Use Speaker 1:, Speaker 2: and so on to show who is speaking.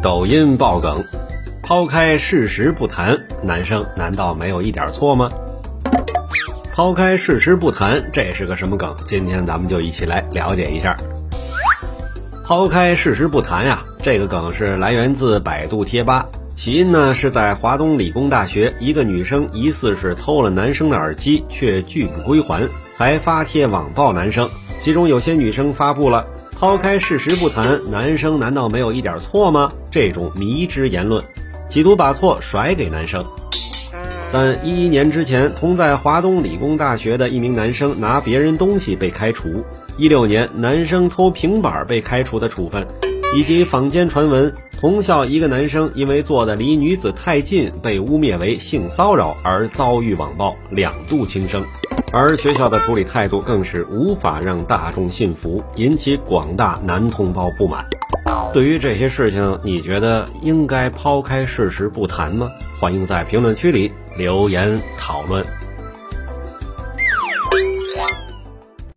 Speaker 1: 抖音爆梗，抛开事实不谈，男生难道没有一点错吗？抛开事实不谈，这是个什么梗？今天咱们就一起来了解一下。抛开事实不谈呀，这个梗是来源自百度贴吧，起因呢是在华东理工大学，一个女生疑似是偷了男生的耳机，却拒不归还，还发帖网暴男生。其中有些女生发布了。抛开事实不谈，男生难道没有一点错吗？这种迷之言论，企图把错甩给男生。但一一年之前，同在华东理工大学的一名男生拿别人东西被开除；一六年，男生偷平板被开除的处分，以及坊间传闻，同校一个男生因为坐的离女子太近，被污蔑为性骚扰而遭遇网暴，两度轻生。而学校的处理态度更是无法让大众信服，引起广大男同胞不满。对于这些事情，你觉得应该抛开事实不谈吗？欢迎在评论区里留言讨论。